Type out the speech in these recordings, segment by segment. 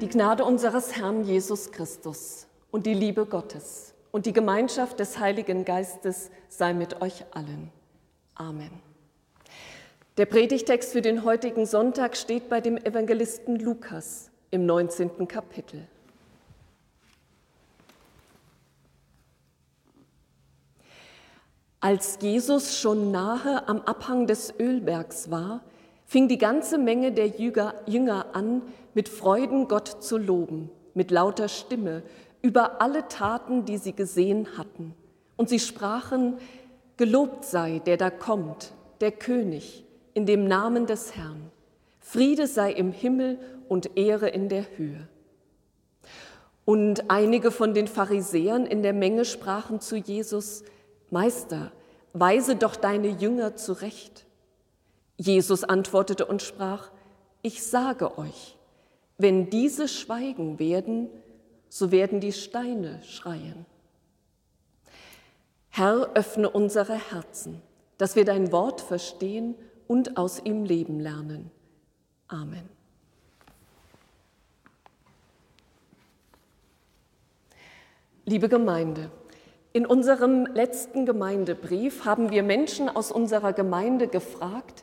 Die Gnade unseres Herrn Jesus Christus und die Liebe Gottes und die Gemeinschaft des Heiligen Geistes sei mit euch allen. Amen. Der Predigtext für den heutigen Sonntag steht bei dem Evangelisten Lukas im 19. Kapitel. Als Jesus schon nahe am Abhang des Ölbergs war, fing die ganze Menge der Jünger an, mit Freuden Gott zu loben, mit lauter Stimme, über alle Taten, die sie gesehen hatten. Und sie sprachen, Gelobt sei, der da kommt, der König, in dem Namen des Herrn. Friede sei im Himmel und Ehre in der Höhe. Und einige von den Pharisäern in der Menge sprachen zu Jesus, Meister, weise doch deine Jünger zurecht. Jesus antwortete und sprach, ich sage euch, wenn diese schweigen werden, so werden die Steine schreien. Herr, öffne unsere Herzen, dass wir dein Wort verstehen und aus ihm leben lernen. Amen. Liebe Gemeinde, in unserem letzten Gemeindebrief haben wir Menschen aus unserer Gemeinde gefragt,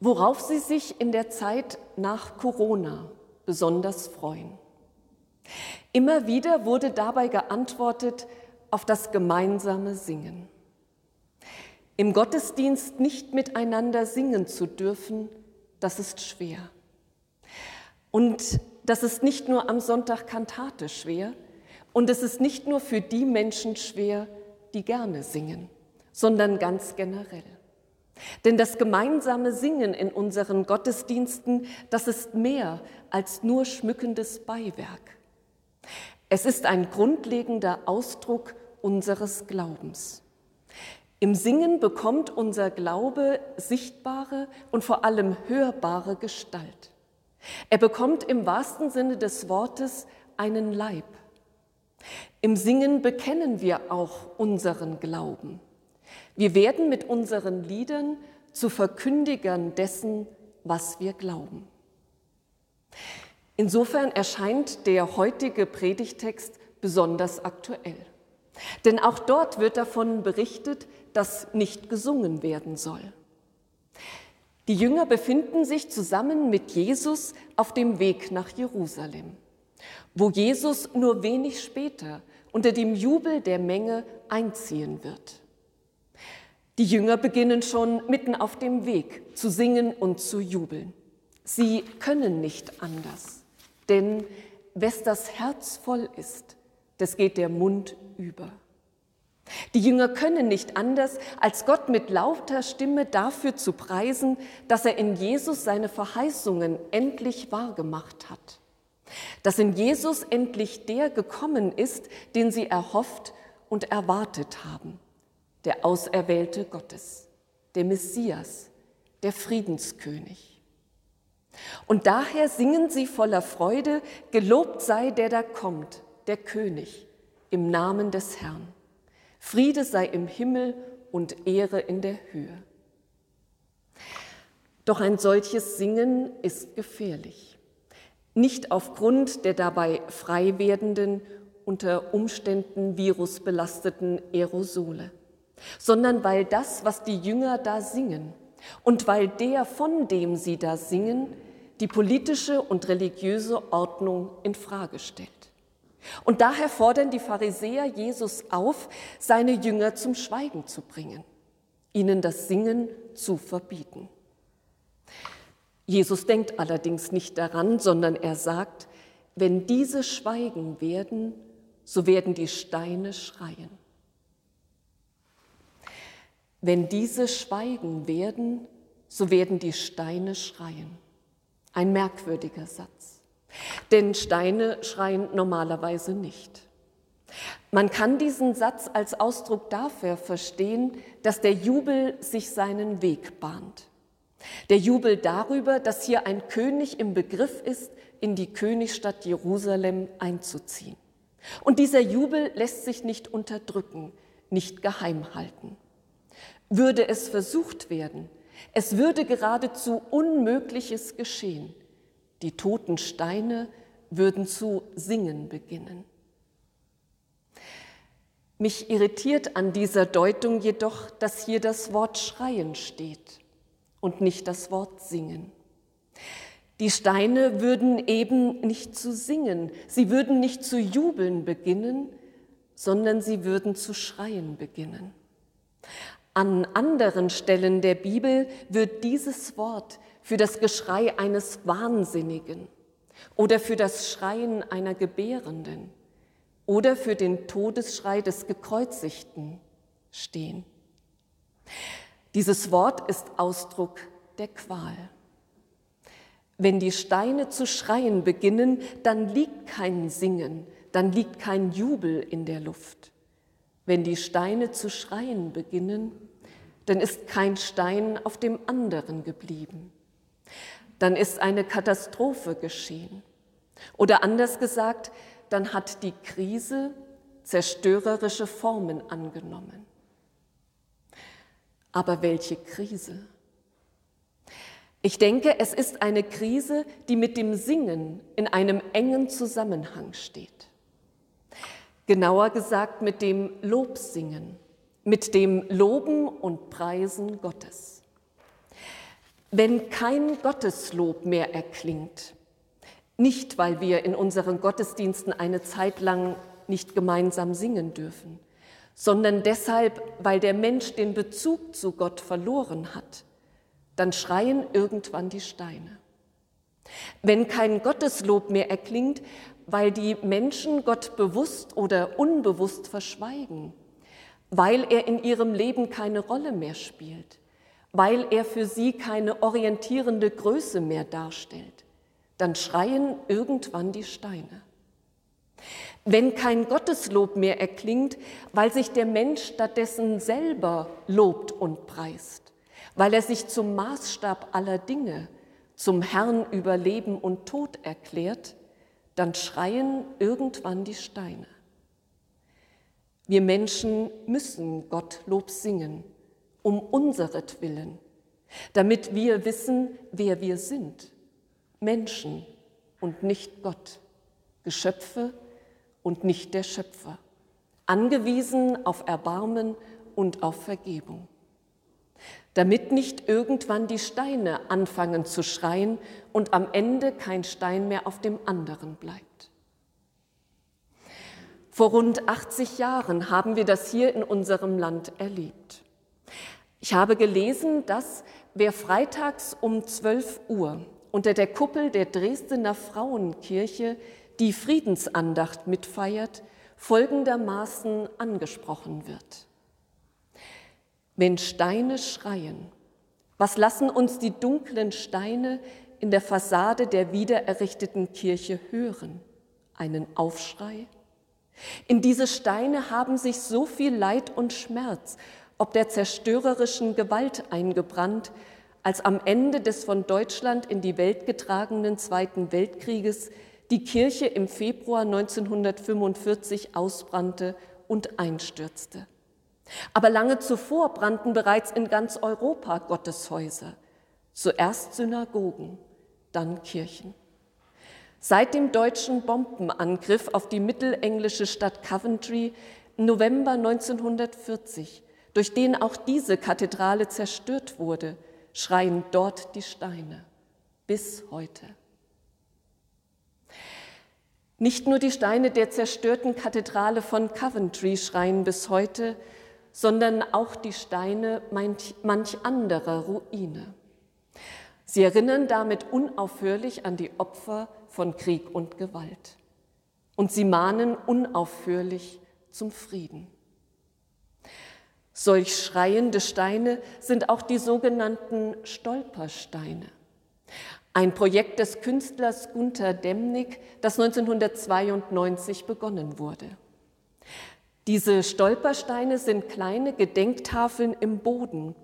worauf sie sich in der Zeit nach Corona besonders freuen. Immer wieder wurde dabei geantwortet auf das gemeinsame Singen. Im Gottesdienst nicht miteinander singen zu dürfen, das ist schwer. Und das ist nicht nur am Sonntag Kantate schwer und es ist nicht nur für die Menschen schwer, die gerne singen, sondern ganz generell. Denn das gemeinsame Singen in unseren Gottesdiensten, das ist mehr als nur schmückendes Beiwerk. Es ist ein grundlegender Ausdruck unseres Glaubens. Im Singen bekommt unser Glaube sichtbare und vor allem hörbare Gestalt. Er bekommt im wahrsten Sinne des Wortes einen Leib. Im Singen bekennen wir auch unseren Glauben. Wir werden mit unseren Liedern zu Verkündigern dessen, was wir glauben. Insofern erscheint der heutige Predigtext besonders aktuell. Denn auch dort wird davon berichtet, dass nicht gesungen werden soll. Die Jünger befinden sich zusammen mit Jesus auf dem Weg nach Jerusalem, wo Jesus nur wenig später unter dem Jubel der Menge einziehen wird. Die Jünger beginnen schon mitten auf dem Weg zu singen und zu jubeln. Sie können nicht anders, denn wes das Herz voll ist, das geht der Mund über. Die Jünger können nicht anders, als Gott mit lauter Stimme dafür zu preisen, dass er in Jesus seine Verheißungen endlich wahrgemacht hat. Dass in Jesus endlich der gekommen ist, den sie erhofft und erwartet haben, der Auserwählte Gottes, der Messias, der Friedenskönig. Und daher singen sie voller Freude, gelobt sei der da kommt, der König, im Namen des Herrn. Friede sei im Himmel und Ehre in der Höhe. Doch ein solches Singen ist gefährlich. Nicht aufgrund der dabei frei werdenden, unter Umständen virusbelasteten Aerosole, sondern weil das, was die Jünger da singen und weil der, von dem sie da singen, die politische und religiöse Ordnung in Frage stellt. Und daher fordern die Pharisäer Jesus auf, seine Jünger zum Schweigen zu bringen, ihnen das Singen zu verbieten. Jesus denkt allerdings nicht daran, sondern er sagt, wenn diese schweigen werden, so werden die Steine schreien. Wenn diese schweigen werden, so werden die Steine schreien. Ein merkwürdiger Satz. Denn Steine schreien normalerweise nicht. Man kann diesen Satz als Ausdruck dafür verstehen, dass der Jubel sich seinen Weg bahnt. Der Jubel darüber, dass hier ein König im Begriff ist, in die Königsstadt Jerusalem einzuziehen. Und dieser Jubel lässt sich nicht unterdrücken, nicht geheim halten. Würde es versucht werden, es würde geradezu Unmögliches geschehen, Die toten Steine würden zu singen beginnen. Mich irritiert an dieser Deutung jedoch, dass hier das Wort schreien steht und nicht das Wort singen. Die Steine würden eben nicht zu singen, sie würden nicht zu jubeln beginnen, sondern sie würden zu schreien beginnen. An anderen Stellen der Bibel wird dieses Wort für das Geschrei eines Wahnsinnigen oder für das Schreien einer Gebärenden oder für den Todesschrei des Gekreuzigten stehen. Dieses Wort ist Ausdruck der Qual. Wenn die Steine zu schreien beginnen, dann liegt kein Singen, dann liegt kein Jubel in der Luft. Wenn die Steine zu schreien beginnen, dann ist kein Stein auf dem anderen geblieben. Dann ist eine Katastrophe geschehen. Oder anders gesagt, dann hat die Krise zerstörerische Formen angenommen. Aber welche Krise? Ich denke, es ist eine Krise, die mit dem Singen in einem engen Zusammenhang steht. Genauer gesagt mit dem Lobsingen, mit dem Loben und Preisen Gottes. Wenn kein Gotteslob mehr erklingt, nicht weil wir in unseren Gottesdiensten eine Zeit lang nicht gemeinsam singen dürfen, sondern deshalb, weil der Mensch den Bezug zu Gott verloren hat, dann schreien irgendwann die Steine. Wenn kein Gotteslob mehr erklingt, weil die Menschen Gott bewusst oder unbewusst verschweigen, weil er in ihrem Leben keine Rolle mehr spielt, weil er für sie keine orientierende Größe mehr darstellt, dann schreien irgendwann die Steine. Wenn kein Gotteslob mehr erklingt, weil sich der Mensch stattdessen selber lobt und preist, weil er sich zum Maßstab aller Dinge, zum Herrn über Leben und Tod erklärt, dann schreien irgendwann die Steine. Wir Menschen müssen Gottlob singen, um unseretwillen, damit wir wissen, wer wir sind. Menschen und nicht Gott, Geschöpfe und nicht der Schöpfer, angewiesen auf Erbarmen und auf Vergebung damit nicht irgendwann die Steine anfangen zu schreien und am Ende kein Stein mehr auf dem anderen bleibt. Vor rund 80 Jahren haben wir das hier in unserem Land erlebt. Ich habe gelesen, dass wer freitags um 12 Uhr unter der Kuppel der Dresdner Frauenkirche die Friedensandacht mitfeiert, folgendermaßen angesprochen wird. Wenn Steine schreien, was lassen uns die dunklen Steine in der Fassade der wiedererrichteten Kirche hören? Einen Aufschrei? In diese Steine haben sich so viel Leid und Schmerz, ob der zerstörerischen Gewalt eingebrannt, als am Ende des von Deutschland in die Welt getragenen Zweiten Weltkrieges die Kirche im Februar 1945 ausbrannte und einstürzte. Aber lange zuvor brannten bereits in ganz Europa Gotteshäuser, zuerst Synagogen, dann Kirchen. Seit dem deutschen Bombenangriff auf die mittelenglische Stadt Coventry im November 1940, durch den auch diese Kathedrale zerstört wurde, schreien dort die Steine bis heute. Nicht nur die Steine der zerstörten Kathedrale von Coventry schreien bis heute, sondern auch die Steine manch, manch anderer Ruine. Sie erinnern damit unaufhörlich an die Opfer von Krieg und Gewalt. Und sie mahnen unaufhörlich zum Frieden. Solch schreiende Steine sind auch die sogenannten Stolpersteine. Ein Projekt des Künstlers Gunther Demnig, das 1992 begonnen wurde. Diese Stolpersteine sind kleine Gedenktafeln im Boden,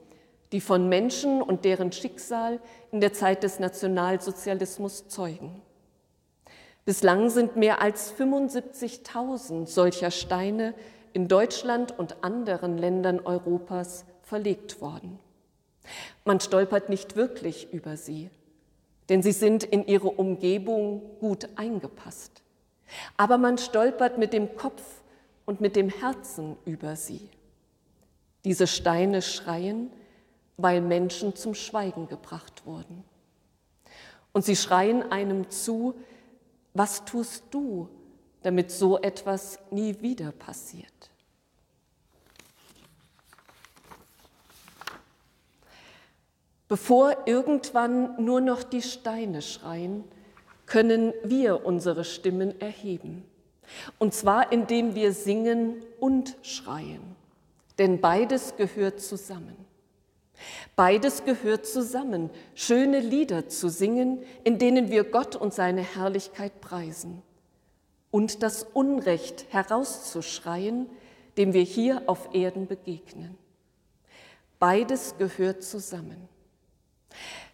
die von Menschen und deren Schicksal in der Zeit des Nationalsozialismus zeugen. Bislang sind mehr als 75.000 solcher Steine in Deutschland und anderen Ländern Europas verlegt worden. Man stolpert nicht wirklich über sie. denn sie sind in ihre Umgebung gut eingepasst. Aber man stolpert mit dem Kopf und mit dem Herzen über sie. Diese Steine schreien, weil Menschen zum Schweigen gebracht wurden. Und sie schreien einem zu, was tust du, damit so etwas nie wieder passiert? Bevor irgendwann nur noch die Steine schreien, können wir unsere Stimmen erheben. Und zwar indem wir singen und schreien. Denn beides gehört zusammen. Beides gehört zusammen, schöne Lieder zu singen, in denen wir Gott und seine Herrlichkeit preisen. Und das Unrecht herauszuschreien, dem wir hier auf Erden begegnen. Beides gehört zusammen.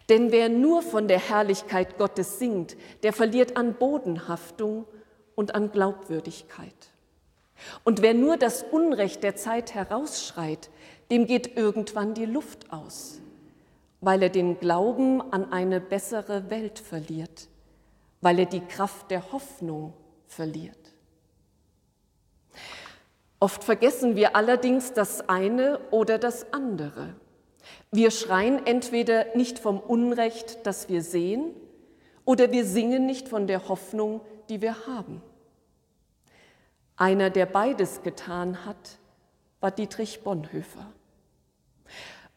Denn wer nur von der Herrlichkeit Gottes singt, der verliert an Bodenhaftung und an Glaubwürdigkeit. Und wer nur das Unrecht der Zeit herausschreit, dem geht irgendwann die Luft aus, weil er den Glauben an eine bessere Welt verliert, weil er die Kraft der Hoffnung verliert. Oft vergessen wir allerdings das eine oder das andere. Wir schreien entweder nicht vom Unrecht, das wir sehen, oder wir singen nicht von der Hoffnung, die wir haben. Einer, der beides getan hat, war Dietrich Bonhoeffer.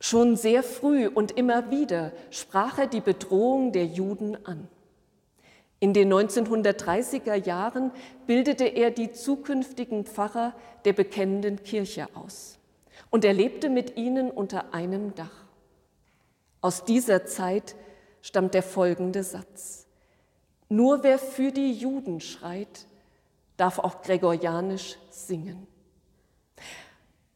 Schon sehr früh und immer wieder sprach er die Bedrohung der Juden an. In den 1930er Jahren bildete er die zukünftigen Pfarrer der bekennenden Kirche aus und er lebte mit ihnen unter einem Dach. Aus dieser Zeit stammt der folgende Satz. Nur wer für die Juden schreit, darf auch gregorianisch singen.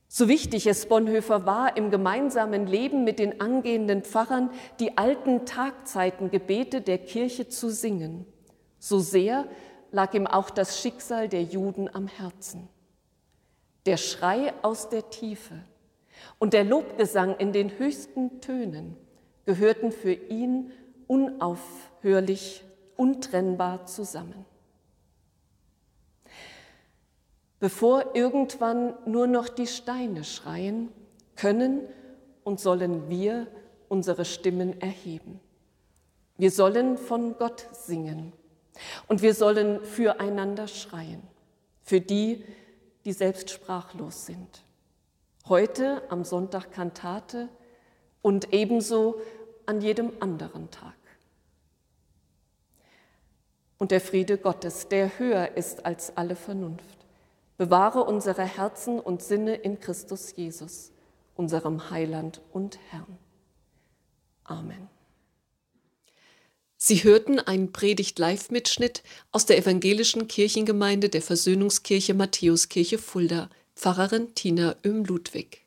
So wichtig es Bonhoeffer war, im gemeinsamen Leben mit den angehenden Pfarrern die alten Tagzeitengebete der Kirche zu singen, so sehr lag ihm auch das Schicksal der Juden am Herzen. Der Schrei aus der Tiefe und der Lobgesang in den höchsten Tönen gehörten für ihn unaufhörlich, untrennbar zusammen. Bevor irgendwann nur noch die Steine schreien, können und sollen wir unsere Stimmen erheben. Wir sollen von Gott singen und wir sollen füreinander schreien, für die, die selbst sprachlos sind. Heute am Sonntag Kantate und ebenso an jedem anderen Tag. Und der Friede Gottes, der höher ist als alle Vernunft, bewahre unsere Herzen und Sinne in Christus Jesus, unserem Heiland und Herrn. Amen. Sie hörten einen Predigt-Live-Mitschnitt aus der evangelischen Kirchengemeinde der Versöhnungskirche Matthäuskirche Fulda, Pfarrerin Tina Öhm-Ludwig.